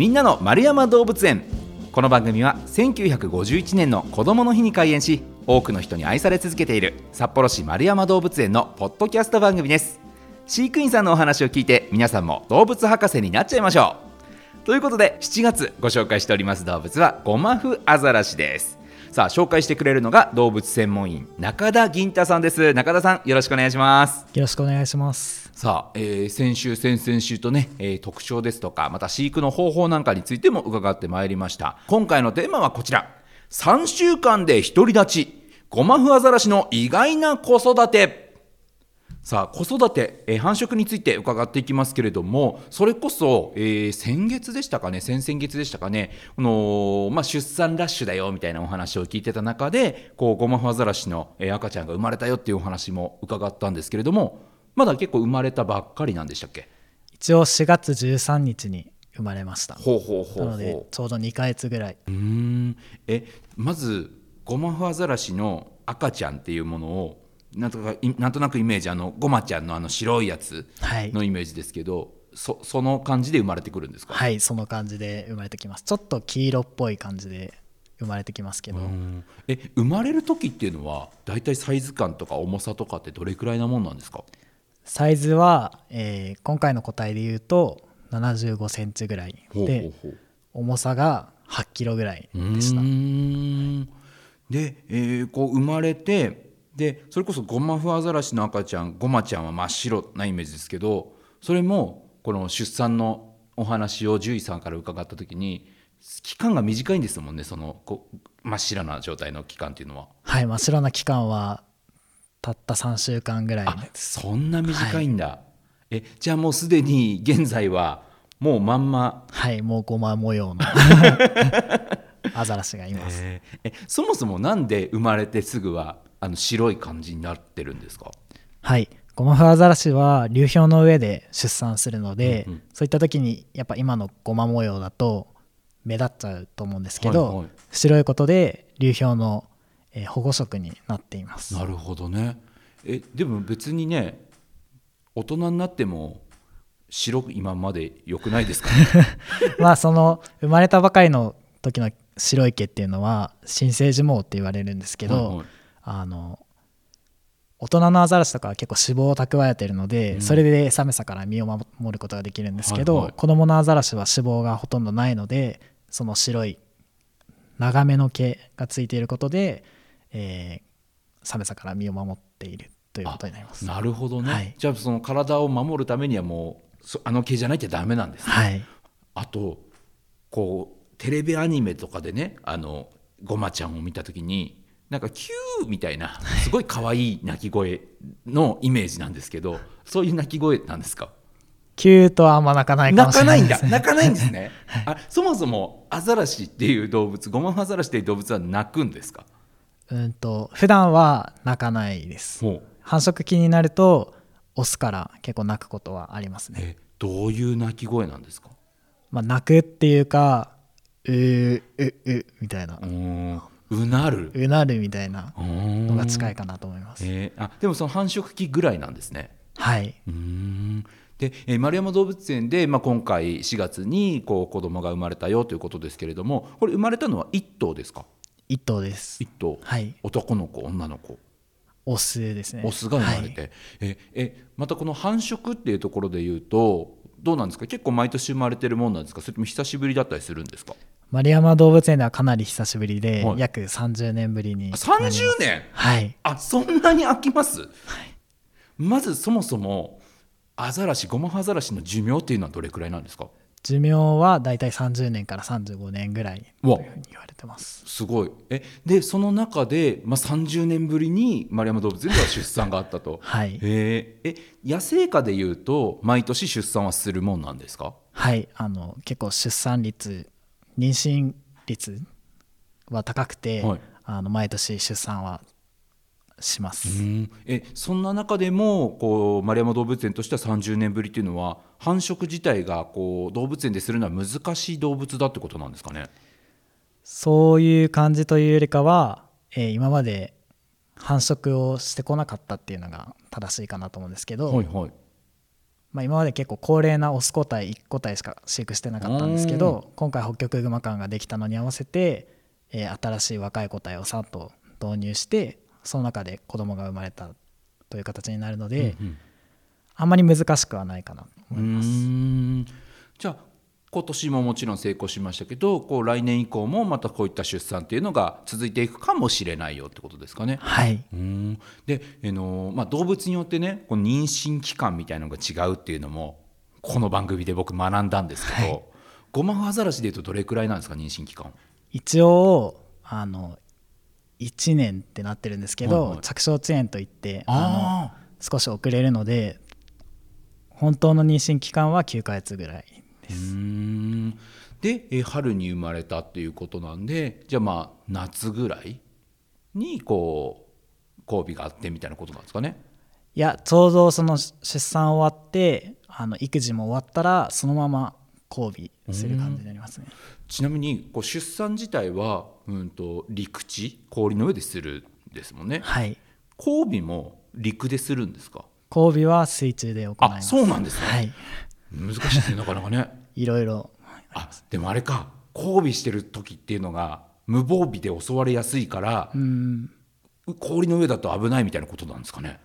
みんなの丸山動物園。この番組は1951年の子どもの日に開園し多くの人に愛され続けている札幌市丸山動物園のポッドキャスト番組です。飼育員さんのお話を聞いて皆さんも動物博士になっちゃいましょう。ということで7月ご紹介しております動物はゴマフアザラシです。さあ紹介してくれるのが動物専門員中田銀太さんです。中田さんよろしくお願いします。よろしくお願いします。さあ、えー、先週先々週とね、えー、特徴ですとかまた飼育の方法なんかについても伺ってまいりました。今回のテーマはこちら。3週間で独り立ち。ゴマフアザラシの意外な子育てさあ子育て、えー、繁殖について伺っていきますけれどもそれこそ、えー、先月でしたかね先々月でしたかね、このまあ、出産ラッシュだよみたいなお話を聞いてた中でこうゴマフアザラシの、えー、赤ちゃんが生まれたよっていうお話も伺ったんですけれどもまだ結構生まれたばっかりなんでしたっけ？一応4月13日に生まれました。ほうほうほうなのでちょうど2か月ぐらい。うん。えまずゴマフアザラシの赤ちゃんっていうものをなんとかなんとなくイメージあのごまちゃんのあの白いやつのイメージですけど、はい、そその感じで生まれてくるんですか？はいその感じで生まれてきます。ちょっと黄色っぽい感じで生まれてきますけど。え生まれる時っていうのは大体サイズ感とか重さとかってどれくらいなもんなんですか？サイズは、えー、今回の個体でいうと7 5センチぐらい。で重さが8キロぐらいでした。で、えー、こう生まれてでそれこそゴマフアザラシの赤ちゃんゴマちゃんは真っ白なイメージですけどそれもこの出産のお話を獣医さんから伺った時に期間が短いんですもんねそのこ真っ白な状態の期間っていうのは。はい真っ白な期間はたった3週間ぐらい。そんな短いんだ、はい、えじゃあもうすでに現在はもうまんま。はいもうごま模様の アザラシがいます、えー、えそもそもなんで生まれてすぐはあの白い感じになってるんですか？はい。ゴマフアザラシは流氷の上で出産するので、うんうん、そういった時にやっぱ今のゴマ模様だと目立っちゃうと思うんですけど、はいはい、白いことで流氷の、えー、保護色になっています。なるほどね。えでも別にね大人になっても白今まで良くないですか、ね、まあその生まれたばかりの時の白い毛っていうのは新生児毛って言われるんですけど、はいはいあの大人のアザラシとかは結構脂肪を蓄えてるので、うん、それで寒さから身を守ることができるんですけど、はいはい、子供のアザラシは脂肪がほとんどないのでその白い長めの毛がついていることで、えー、寒さから身を守っているということになります。なるほどね、はい、じゃあその体を守るためにはもうあの毛じゃなきゃダメなんですね、はい、あとこうテレビアニメとかでねあのごまちゃんを見た時になんかキューみたいなすごい可愛い鳴き声のイメージなんですけどそういう鳴き声なんですか？キューとはあんま鳴かないかもしれない、ね、泣かないんだ。泣かないんですね。あそもそもアザラシっていう動物ゴマフアザラシっていう動物は鳴くんですか？うんと普段は鳴かないです。繁殖期になるとオスから結構鳴くことはありますね。どういう鳴き声なんですか？まあ鳴くっていうかうううみたいなうなる。うなるみたいなのが近いかなと思います、えー、あでもその繁殖期ぐらいなんですね。はい。うん。で、えー、丸山動物園で、まあ、今回4月にこう子供が生まれたよということですけれどもこれ生まれたのは1頭ですか？1頭です。1頭、はい、男の子女の子。オスですね。オスが生まれて、はい、ええまたこの繁殖っていうところでいうとどうなんですか？結構毎年生まれてるもんなんですか？それとも久しぶりだったりするんですか？丸山動物園ではかなり久しぶりで、はい、約30年ぶりに30年？はい。あそんなに飽きます、はい、まずそもそもアザラシゴマハザラシの寿命っていうのはどれくらいなんですか？寿命はだいたい30年から35年ぐらいというふうに言われてます。すごい。えでその中で、まあ、30年ぶりに丸山動物園では出産があったと。はい。えー、え野生下でいうと毎年出産はするもんなんですか？はい。あの結構出産率妊娠率は高くて、はい、あの毎年出産はします。えそんな中でもこう丸山動物園としては30年ぶりっていうのは繁殖自体がこう動物園でするのは難しい動物だってことなんですかね？そういう感じというよりかは、えー、今まで繁殖をしてこなかったっていうのが正しいかなと思うんですけど、はいはい、まあ、今まで結構高齢なオス個体1個体しか飼育してなかったんですけど今回北極熊館ができたのに合わせて、えー、新しい若い個体をさっと導入してその中で子供が生まれたという形になるので、うんうん、あんまり難しくはないかなと思います。じゃあ今年ももちろん成功しましたけどこう来年以降もまたこういった出産っていうのが続いていくかもしれないよってことですかね。はい。うん。で、あのまあ、動物によってねこう妊娠期間みたいなのが違うっていうのもこの番組で僕学んだんですけど、はい、ゴマフアザラシでいうとどれくらいなんですか妊娠期間一応あの1年ってなってるんですけど、はいはい、着床遅延といってあの少し遅れるので本当の妊娠期間は9ヶ月ぐらいです。で、え春に生まれたっていうことなんでじゃあまあ夏ぐらいにこう交尾があってみたいなことなんですかね。いやちょうどその出産終わってあの育児も終わったらそのまま交尾する感じになりますね。ちなみにこう出産自体は、うんと、陸地氷の上でするんですもんね。はい。交尾も陸でするんですか？交尾は水中で行います。そうなんですね、はい、難しいですねなかなかねいろいろあでもあれか交尾してる時っていうのが無防備で襲われやすいから氷の上だと危ないみたいなことなんですかね？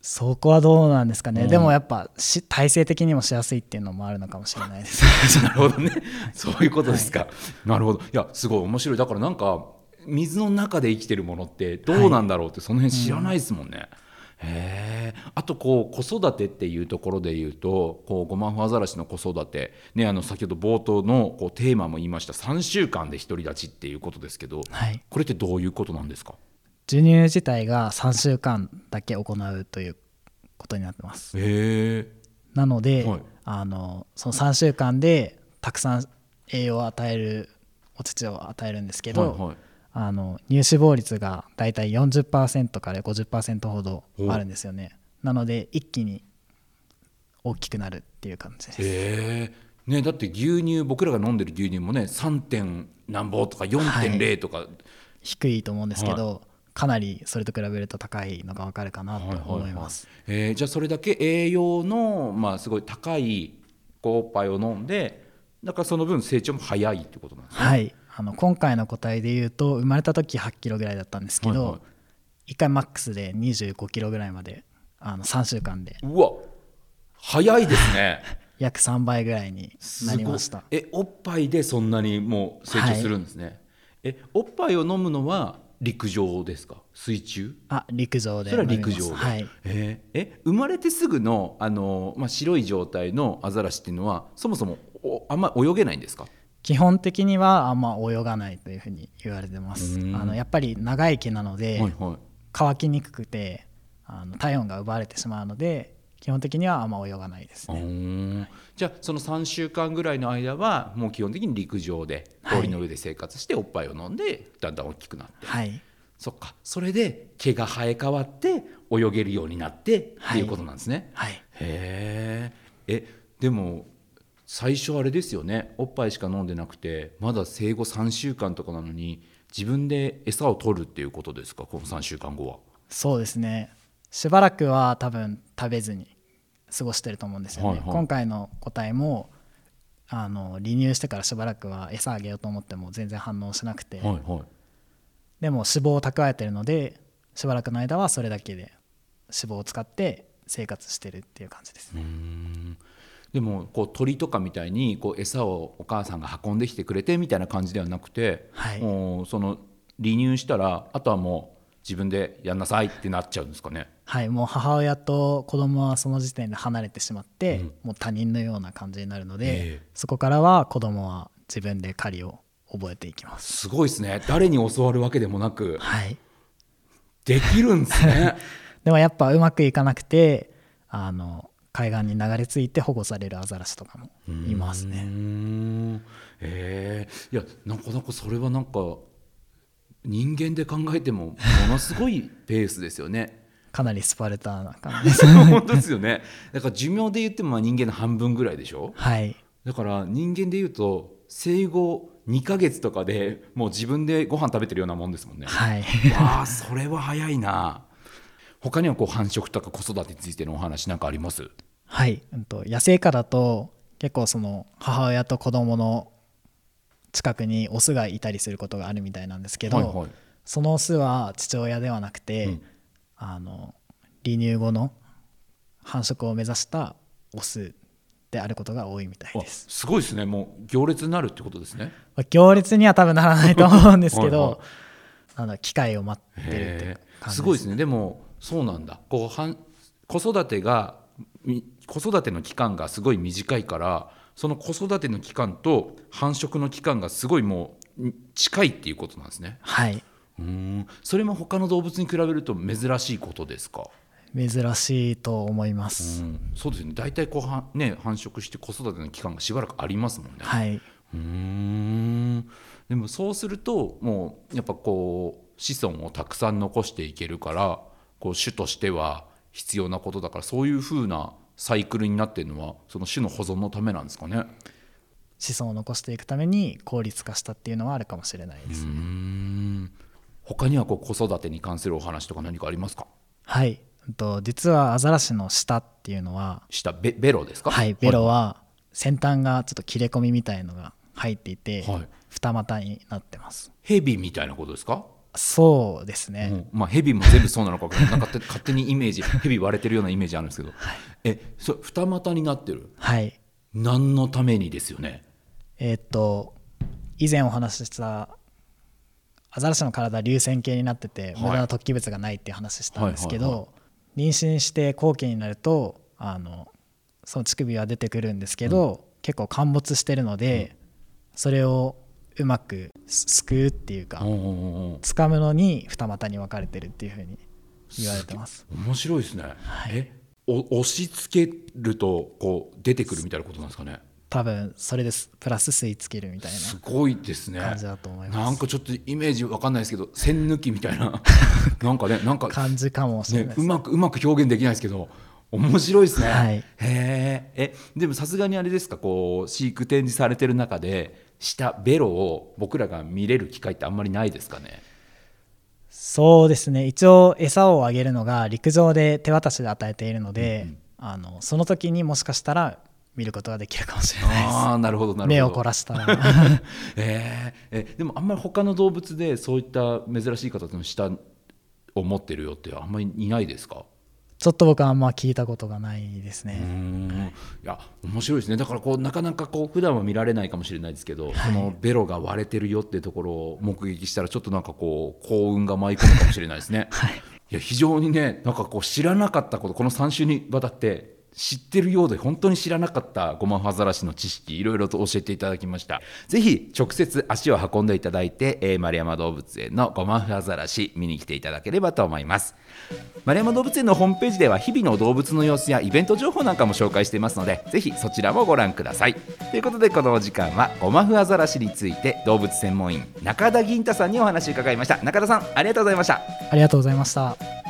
そこはどうなんですかね、うん、でもやっぱし体制的にもしやすいっていうのもあるのかもしれないです。なるほどね。そういうことですか、はい、なるほど。いやすごい面白い。だからなんか水の中で生きてるものってどうなんだろうって、その辺知らないですもんね、うんへあとこう子育てっていうところで言うとこうゴマフアザラシの子育て、ね、あの先ほど冒頭のこうテーマも言いました。3週間で独り立ちっていうことですけど、はい、これってどういうことなんですか？授乳自体が3週間だけ行うということになってます。へなので、はい、あのその3週間でたくさん栄養を与えるお乳を与えるんですけど、はいはいあの乳脂肪率がだいたい40%から50%ほどあるんですよね。なので一気に大きくなるっていう感じです。へえ、ね、だって牛乳僕らが飲んでる牛乳もね 3. 点何ぼとか4.0とか、はい、低いと思うんですけど、はい、かなりそれと比べると高いのが分かるかなと思います、はいはいはい、えー、じゃあそれだけ栄養の、まあ、すごい高いおっぱいを飲んでだからその分成長も早いってことなんですね。はいあの今回の個体でいうと生まれた時8キロぐらいだったんですけど、はいはい、1回マックスで25キロぐらいまであの3週間で。うわ。早いですね。約3倍ぐらいになりました。えおっぱいでそんなにもう成長するんですね、はい、えおっぱいを飲むのは陸上ですか？水中？あ陸上でそれは陸上で、はい、えー、え生まれてすぐのあの、まあ、白い状態のアザラシっていうのはそもそもおあんま泳げないんですか？基本的にはあんま泳がないというふうに言われてます。あのやっぱり長い毛なので、はいはい、乾きにくくてあの体温が奪われてしまうので基本的にはあんま泳がないですね。じゃあその3週間ぐらいの間はもう基本的に陸上で氷の上で生活しておっぱいを飲んでだんだん大きくなって、はい、そっか。それで毛が生え変わって泳げるようになってっていうことなんですね、はい、へえでも最初あれですよね。おっぱいしか飲んでなくてまだ生後3週間とかなのに自分で餌を取るっていうことですか？この3週間後は。そうですね。しばらくは多分食べずに過ごしてると思うんですよね、はいはい、今回の個体もあの離乳してからしばらくは餌あげようと思っても全然反応しなくて、はいはい、でも脂肪を蓄えてるのでしばらくの間はそれだけで脂肪を使って生活してるっていう感じです。ね。でもこう鳥とかみたいにこう餌をお母さんが運んできてくれてみたいな感じではなくて、はい、もうその離乳したらあとはもう自分でやんなさいってなっちゃうんですかね。はい。もう母親と子供はその時点で離れてしまって、うん、もう他人のような感じになるので、えー、そこからは子供は自分で狩りを覚えていきます。すごいですね。誰に教わるわけでもなく、はい、できるんですね。でもやっぱうまくいかなくてあの海岸に流れ着いて保護されるアザラシとかもいますね。えー、いやなかなかそれはなんか人間で考えてもものすごいペースですよね。かなりスパルタな感じです 本当ですよね。だから寿命で言っても人間の半分ぐらいでしょ？はい。だから人間で言うと生後2か月とかでもう自分でご飯食べてるようなもんですもんね。はい。わあそれは早いな。他にはこう繁殖とか子育てについてのお話なんかあります？はい、うんと、野生下だと結構その母親と子供の近くにオスがいたりすることがあるみたいなんですけど、はいはい、そのオスは父親ではなくて、うん、あの離乳後の繁殖を目指したオスであることが多いみたいです。すごいですね。もう行列になるってことですね。行列には多分ならないと思うんですけどはい、あの機会を待ってるって感じすごいですね。でもそうなんだ。こうはん子育てが子育ての期間がすごい短いからその子育ての期間と繁殖の期間がすごいもう近いっていうことなんですね。はい。うん。それも他の動物に比べると珍しいことですか？珍しいと思います、うん、そうですね。大体こうは、ね、繁殖して子育ての期間がしばらくありますもんね。はい。うん。でもそうするともうやっぱこう子孫をたくさん残していけるからこう種としては必要なことだからそういうふうなサイクルになっているのはその種の保存のためなんですかね。子孫を残していくために効率化したっていうのはあるかもしれないです、ね、他にはこう子育てに関するお話とか何かありますか？はい。と実はアザラシの舌っていうのは舌ベベロですか？はい。ベロは先端がちょっと切れ込みみたいのが入っていて、はい、二股になってます。ヘビみたいなことですか？そうですね、うん、まあヘビも全部そうなのかなんか勝手にイメージヘビ割れてるようなイメージあるんですけど、はい、えそ二股になってる？はい。何のためにですよね？えー、っと以前お話ししたアザラシの体流線形になってて、無駄な突起物がないっていう話したんですけど、妊娠して後期になるとあのその乳首は出てくるんですけど、うん、結構陥没してるので、うん、それをうまくすくうっていうか掴むのに二股に分かれてるっていうふうに言われてます。面白いですね、はい、え？押し付けるとこう出てくるみたいなことなんですかね？多分それです。プラス吸い付けるみたいなすごいですね。感じだと思います。なんかちょっとイメージわかんないですけど線抜きみたいな。なんかねなんか感じかもしれない、ね、うまくうまく表現できないですけど面白いですね、はい、へえでもさすがにあれですか？こう飼育展示されてる中でしたベロを僕らが見れる機会ってあんまりないですかね？そうですね。一応餌をあげるのが陸上で手渡しで与えているので、うんうん、あのその時にもしかしたら見ることができるかもしれないです。あなるほどなるほど。目を凝らしたら。えー、えでもあんまり他の動物でそういった珍しい形の舌を持ってるよってあんまりいないですか？ちょっと僕はあんま聞いたことがないですね。い。や面白いですね。だからこうなかなかこう普段は見られないかもしれないですけど、はい、そのベロが割れてるよっていうところを目撃したらちょっとなんかこう幸運が舞い込むかもしれないですね。はい、いや非常にねなんかこう知らなかったことこの3週にわたって知ってるようで本当に知らなかったゴマフアザラシの知識いろいろと教えていただきました。ぜひ直接足を運んでいただいて、えー、丸山動物園のゴマフアザラシ見に来ていただければと思います。丸山動物園のホームページでは日々の動物の様子やイベント情報なんかも紹介していますのでぜひそちらもご覧ください。ということでこのお時間はゴマフアザラシについて動物専門員中田銀太さんにお話を伺いました。中田さんありがとうございました。ありがとうございました。